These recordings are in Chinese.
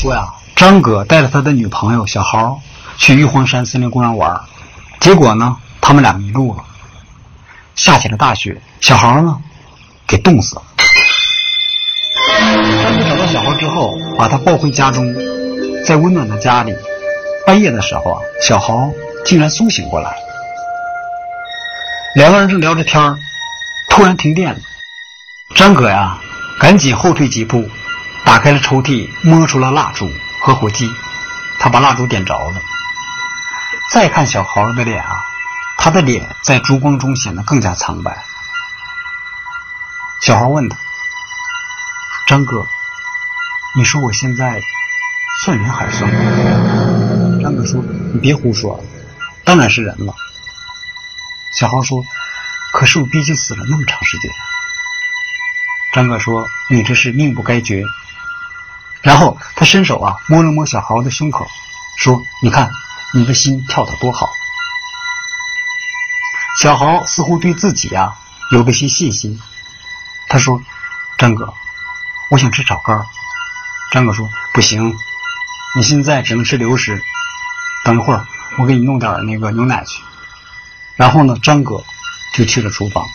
说呀，张哥带着他的女朋友小豪去玉皇山森林公园玩，结果呢，他们俩迷路了。下起了大雪，小豪呢，给冻死了。张哥找到小豪之后，把他抱回家中，在温暖的家里，半夜的时候啊，小豪竟然苏醒过来。两个人正聊着天，突然停电了。张哥呀，赶紧后退几步，打开了抽屉，摸出了蜡烛和火机，他把蜡烛点着了。再看小豪的脸啊，他的脸在烛光中显得更加苍白。小豪问他：“张哥，你说我现在算人还是算鬼？”张哥说：“你别胡说，当然是人了。”小豪说：“可是我毕竟死了那么长时间。”张哥说：“你这是命不该绝。”然后他伸手啊摸了摸小豪的胸口，说：“你看，你的心跳得多好。”小豪似乎对自己啊有了些信心，他说：“张哥，我想吃炒肝。”张哥说：“不行，你现在只能吃流食。等一会儿我给你弄点那个牛奶去。”然后呢，张哥就去了厨房。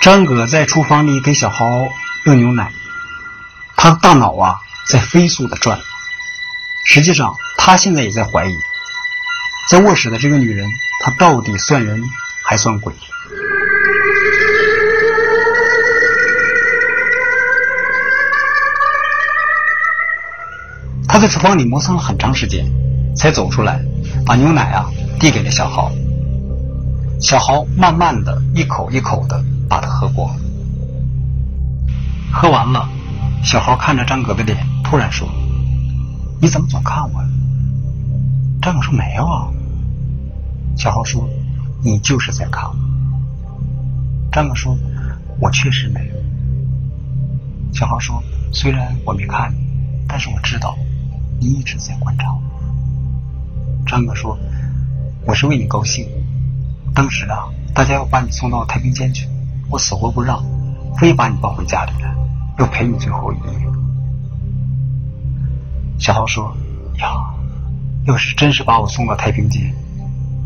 张哥在厨房里给小豪热牛奶，他的大脑啊在飞速的转。实际上，他现在也在怀疑，在卧室的这个女人，她到底算人还算鬼？他在厨房里磨蹭了很长时间，才走出来，把牛奶啊递给了小豪。小豪慢慢的一口一口的。把它喝光，喝完了，小豪看着张哥的脸，突然说：“你怎么总看我？”张哥说：“没有。”啊。”小豪说：“你就是在看我。”张哥说：“我确实没有。”小豪说：“虽然我没看你，但是我知道你一直在观察我。”张哥说：“我是为你高兴。当时啊，大家要把你送到太平间去。”我死活不让，非把你抱回家里来，要陪你最后一夜。小豪说：“呀，要是真是把我送到太平间，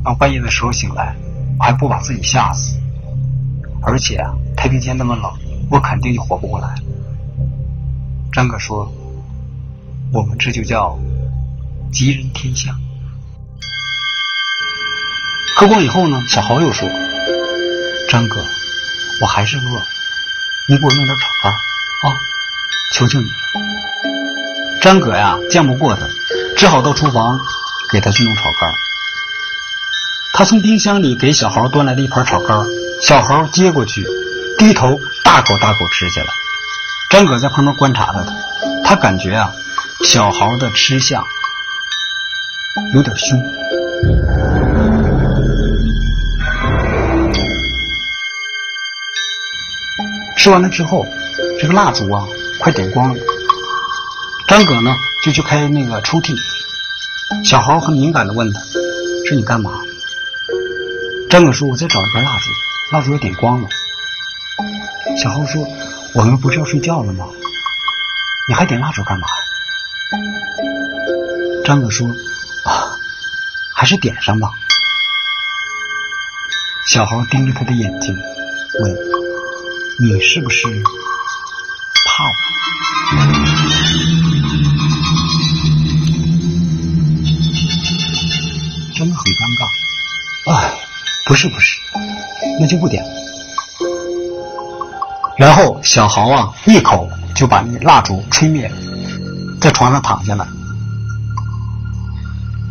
让半夜的时候醒来，我还不把自己吓死？而且啊，太平间那么冷，我肯定就活不过来。”张哥说：“我们这就叫吉人天相。”喝光以后呢，小豪又说：“张哥。”我还是饿，你给我弄点炒肝啊！求求你。张哥呀，犟不过他，只好到厨房给他去弄炒肝。他从冰箱里给小豪端来了一盘炒肝，小豪接过去，低头大口大口吃起来。张哥在旁边观察着他，他感觉啊，小豪的吃相有点凶。吃完了之后，这个蜡烛啊，快点光了。张葛呢，就去开那个抽屉。小豪很敏感的问他：“说你干嘛？”张葛说：“我在找一根蜡烛，蜡烛要点光了。”小豪说：“我们不是要睡觉了吗？你还点蜡烛干嘛？”张葛说：“啊，还是点上吧。”小豪盯着他的眼睛，问。你是不是真的很尴尬。哎，不是不是，那就不点了。然后小豪啊，一口就把那蜡烛吹灭了，在床上躺下来。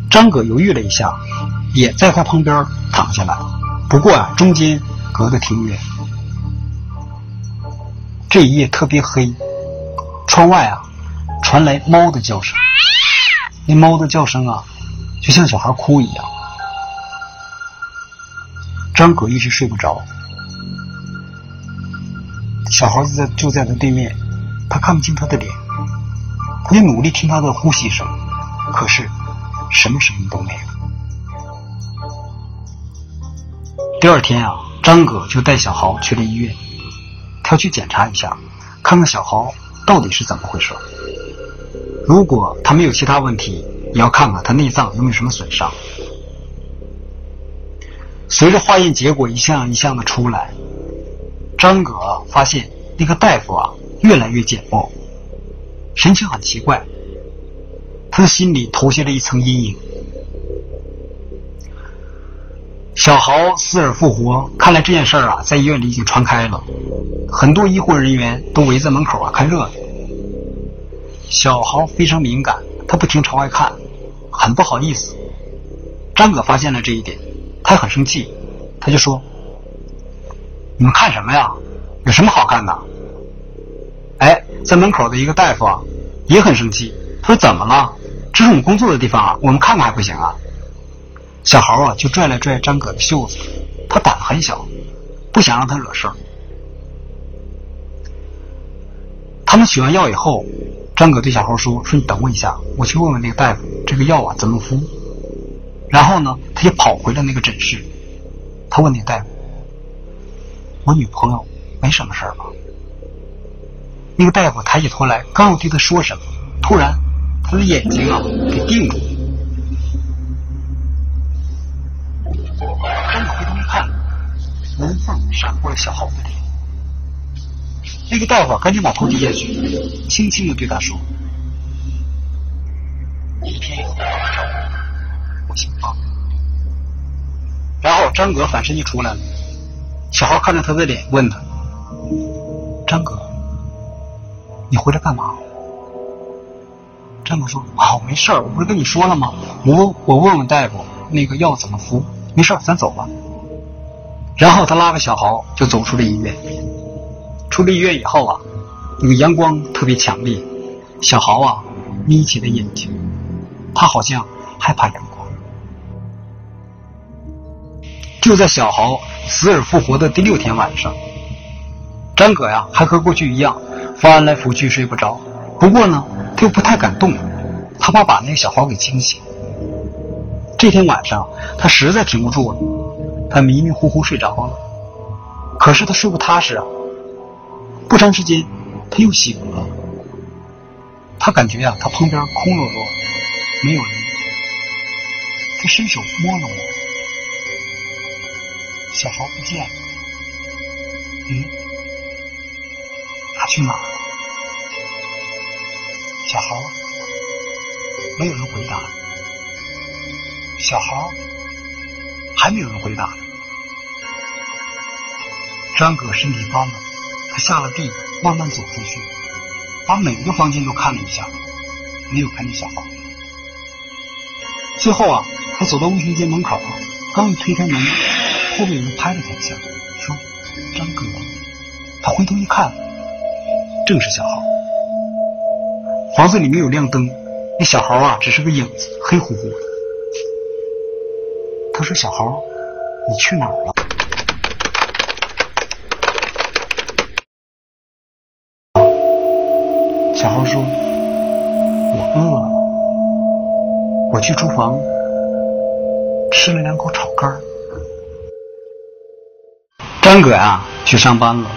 张哥犹豫了一下，也在他旁边躺下来，不过啊，中间隔得挺远。这一夜特别黑，窗外啊传来猫的叫声，那猫的叫声啊就像小孩哭一样。张哥一直睡不着，小孩子在就在他对面，他看不清他的脸，他努力听他的呼吸声，可是什么声音都没有。第二天啊，张哥就带小豪去了医院。他去检查一下，看看小豪到底是怎么回事。如果他没有其他问题，也要看看他内脏有没有什么损伤。随着化验结果一项一项的出来，张葛发现那个大夫啊越来越简陋，神情很奇怪，他的心里投下了一层阴影。小豪死而复活，看来这件事儿啊，在医院里已经传开了，很多医护人员都围在门口啊看热闹。小豪非常敏感，他不停朝外看，很不好意思。张葛发现了这一点，他很生气，他就说：“你们看什么呀？有什么好看的？”哎，在门口的一个大夫啊，也很生气，他说：“怎么了？这是我们工作的地方啊，我们看看还不行啊？”小猴啊，就拽了拽张葛的袖子。他胆子很小，不想让他惹事儿。他们取完药以后，张葛对小猴说：“说你等我一下，我去问问那个大夫，这个药啊怎么敷。”然后呢，他就跑回了那个诊室。他问那个大夫：“我女朋友没什么事吧？”那个大夫抬起头来，刚要对他说什么，突然他的眼睛啊给定住了门缝闪过了小浩的脸。那个大夫赶紧把头低下去，轻轻的对他说：“一天以后来找我，我姓方。”然后张哥反身就出来了。小豪看着他的脸，问他：“张哥，你回来干嘛？”张哥说：“啊，没事儿，我不是跟你说了吗？我我问问大夫，那个药怎么服？没事，咱走吧。”然后他拉着小豪就走出了医院。出了医院以后啊，那个阳光特别强烈，小豪啊眯起了眼睛，他好像害怕阳光。就在小豪死而复活的第六天晚上，张葛呀还和过去一样翻来覆去睡不着，不过呢他又不太敢动，他怕把那个小豪给惊醒。这天晚上他实在挺不住了，他迷迷糊糊睡着了，可是他睡不踏实啊。不长时间，他又醒了。他感觉呀，他旁边空落落，没有人。他伸手摸了摸，小豪不见了。嗯，他去哪儿了？小豪，没有人回答。小豪，还没有人回答呢。张葛身体发冷。他下了地，慢慢走出去，把每个房间都看了一下，没有看见小豪。最后啊，他走到卫生间门口，刚一推开门，后面有人拍了他一下，说：“张哥。”他回头一看，正是小豪。房子里没有亮灯，那小豪啊，只是个影子，黑乎乎的。他说：“小豪，你去哪儿了？”小豪说：“我饿了，我去厨房吃了两口炒肝。”张葛啊去上班了，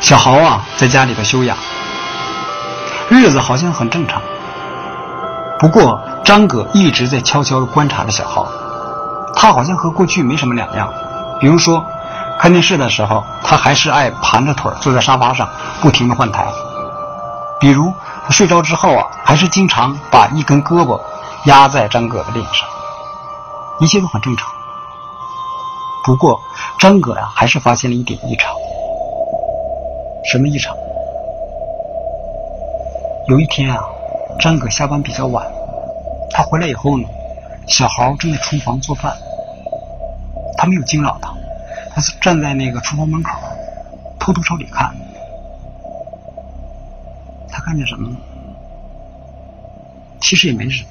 小豪啊在家里头休养，日子好像很正常。不过张葛一直在悄悄的观察着小豪，他好像和过去没什么两样。比如说看电视的时候，他还是爱盘着腿坐在沙发上，不停的换台。比如他睡着之后啊，还是经常把一根胳膊压在张葛的脸上，一切都很正常。不过张葛呀，还是发现了一点异常。什么异常？有一天啊，张葛下班比较晚，他回来以后呢，小豪正在厨房做饭，他没有惊扰他，他是站在那个厨房门口，偷偷朝里看。他看见什么呢？其实也没什么，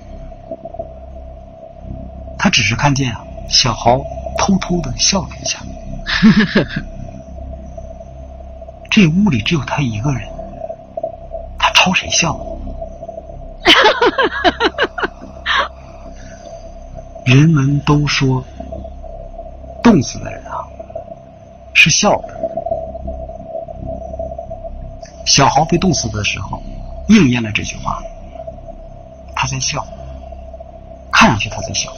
他只是看见啊，小豪偷偷的笑了一下。这屋里只有他一个人，他朝谁笑？人们都说，冻死的人啊是笑的。小豪被冻死的时候，应验了这句话。他在笑，看上去他在笑。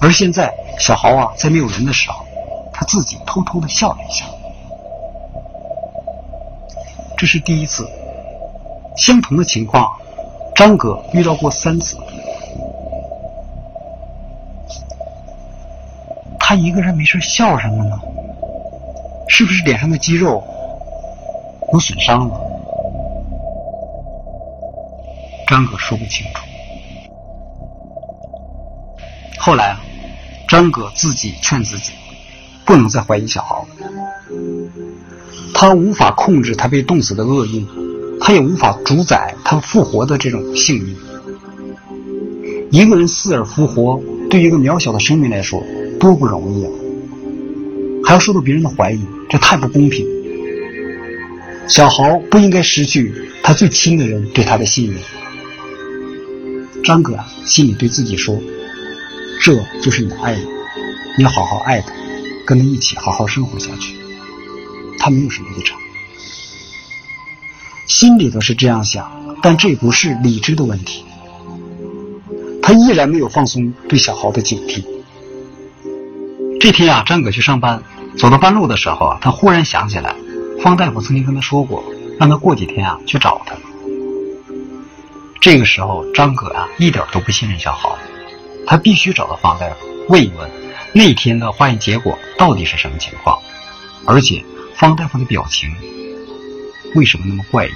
而现在，小豪啊，在没有人的时候，他自己偷偷的笑了一下。这是第一次，相同的情况，张哥遇到过三次。他一个人没事笑什么呢？是不是脸上的肌肉有损伤了？张哥说不清楚。后来啊，张哥自己劝自己，不能再怀疑小豪。他无法控制他被冻死的厄运，他也无法主宰他复活的这种幸运。一个人死而复活，对于一个渺小的生命来说。多不容易啊！还要受到别人的怀疑，这太不公平。小豪不应该失去他最亲的人对他的信任。张哥心里对自己说：“这就是你的爱人，你要好好爱他，跟他一起好好生活下去。他没有什么立场，心里头是这样想，但这不是理智的问题。他依然没有放松对小豪的警惕。”这天啊，张哥去上班，走到半路的时候啊，他忽然想起来，方大夫曾经跟他说过，让他过几天啊去找他。这个时候，张哥啊一点都不信任小豪，他必须找到方大夫问一问，那天的化验结果到底是什么情况，而且方大夫的表情为什么那么怪异？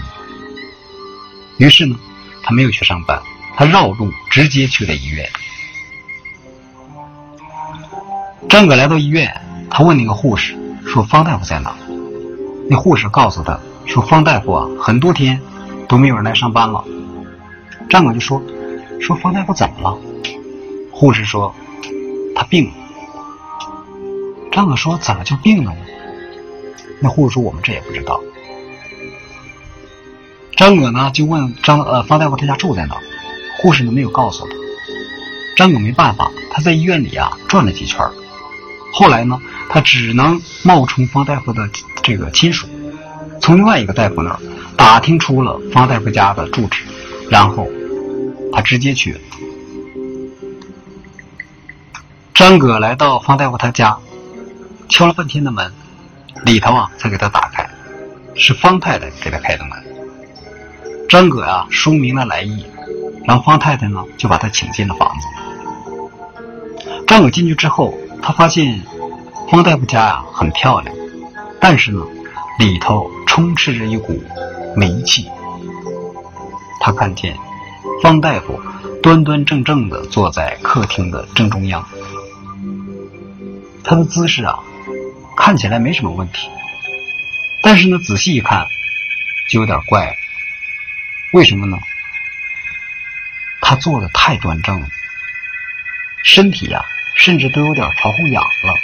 于是呢，他没有去上班，他绕路直接去了医院。张哥来到医院，他问那个护士说：“方大夫在哪？”那护士告诉他说：“方大夫啊，很多天都没有人来上班了。”张哥就说：“说方大夫怎么了？”护士说：“他病了。”张哥说：“怎么就病了呢？”那护士说：“我们这也不知道。”张哥呢就问张呃方大夫他家住在哪？护士呢没有告诉他。张哥没办法，他在医院里啊转了几圈。后来呢，他只能冒充方大夫的这个亲属，从另外一个大夫那儿打听出了方大夫家的住址，然后他直接去了。张哥来到方大夫他家，敲了半天的门，里头啊才给他打开，是方太太给他开的门。张哥啊说明了来意，然后方太太呢就把他请进了房子。张哥进去之后。他发现方大夫家呀很漂亮，但是呢，里头充斥着一股霉气。他看见方大夫端端正正的坐在客厅的正中央，他的姿势啊看起来没什么问题，但是呢仔细一看就有点怪了。为什么呢？他坐的太端正了，身体呀。甚至都有点朝后仰了。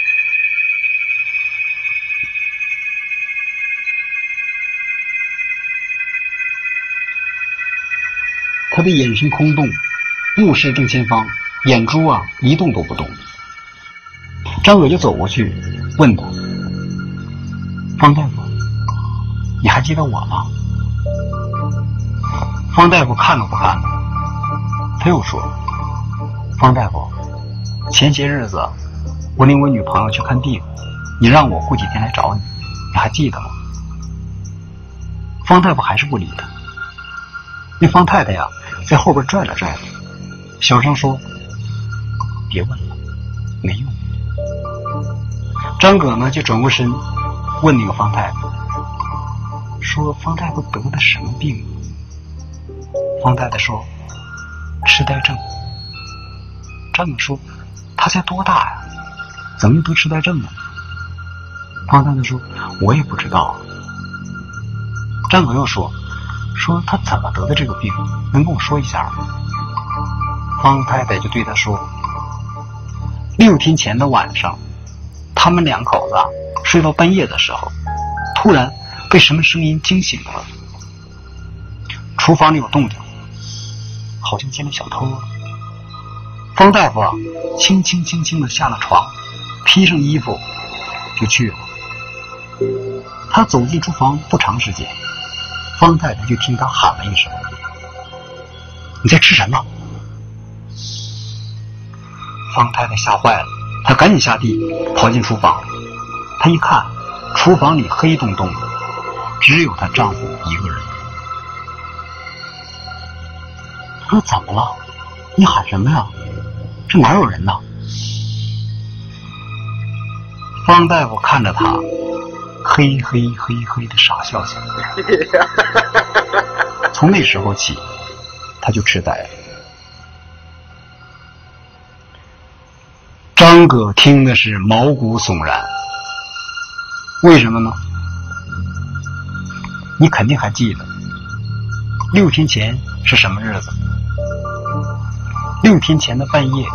他的眼神空洞，目视正前方，眼珠啊一动都不动。张伟就走过去问他：“方大夫，你还记得我吗？”方大夫看都不看他，又说：“方大夫。”前些日子，我领我女朋友去看病，你让我过几天来找你，你还记得吗？方大夫还是不理他。那方太太呀，在后边拽了拽，小声说：“别问了，没用。”张葛呢，就转过身问那个方太太：“说方大夫得的什么病？”方太太说：“痴呆症。”张葛说。他才多大呀？怎么又得痴呆症了？方太太说：“我也不知道。”张可又说：“说他怎么得的这个病？能跟我说一下吗？”方太太就对他说：“六天前的晚上，他们两口子睡到半夜的时候，突然被什么声音惊醒了。厨房里有动静，好像进了小偷。”方大夫啊，轻轻轻轻的下了床，披上衣服就去了。他走进厨房不长时间，方太太就听他喊了一声：“你在吃什么？”方太太吓坏了，她赶紧下地跑进厨房。她一看，厨房里黑洞洞的，只有她丈夫一个人。她说：“怎么了？你喊什么呀？这哪有人呢？”方大夫看着他，嘿嘿嘿嘿的傻笑起来。从那时候起，他就痴呆了。张葛听的是毛骨悚然。为什么呢？你肯定还记得，六天前是什么日子？六天前的半夜，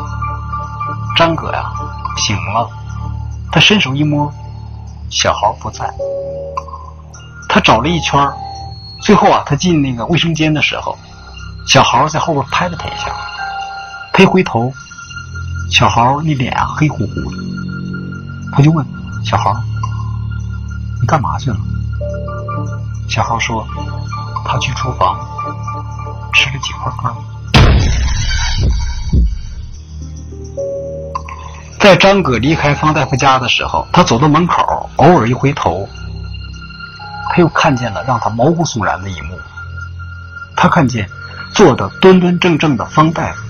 张葛呀醒了。他伸手一摸，小豪不在。他找了一圈最后啊，他进那个卫生间的时候，小豪在后边拍了他一下。他一回头，小豪那脸啊黑乎乎的。他就问小豪：“你干嘛去了？”小豪说：“他去厨房吃了几块糕。”在张葛离开方大夫家的时候，他走到门口，偶尔一回头，他又看见了让他毛骨悚然的一幕。他看见坐的端端正正的方大夫，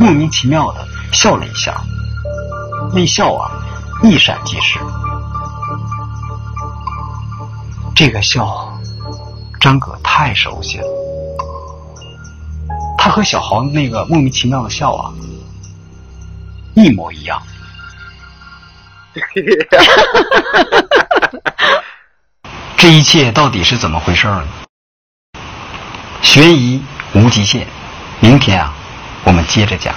莫名其妙的笑了一下，那笑啊，一闪即逝。这个笑，张葛太熟悉了，他和小豪那个莫名其妙的笑啊，一模一样。这一切到底是怎么回事呢？悬疑无极限，明天啊，我们接着讲。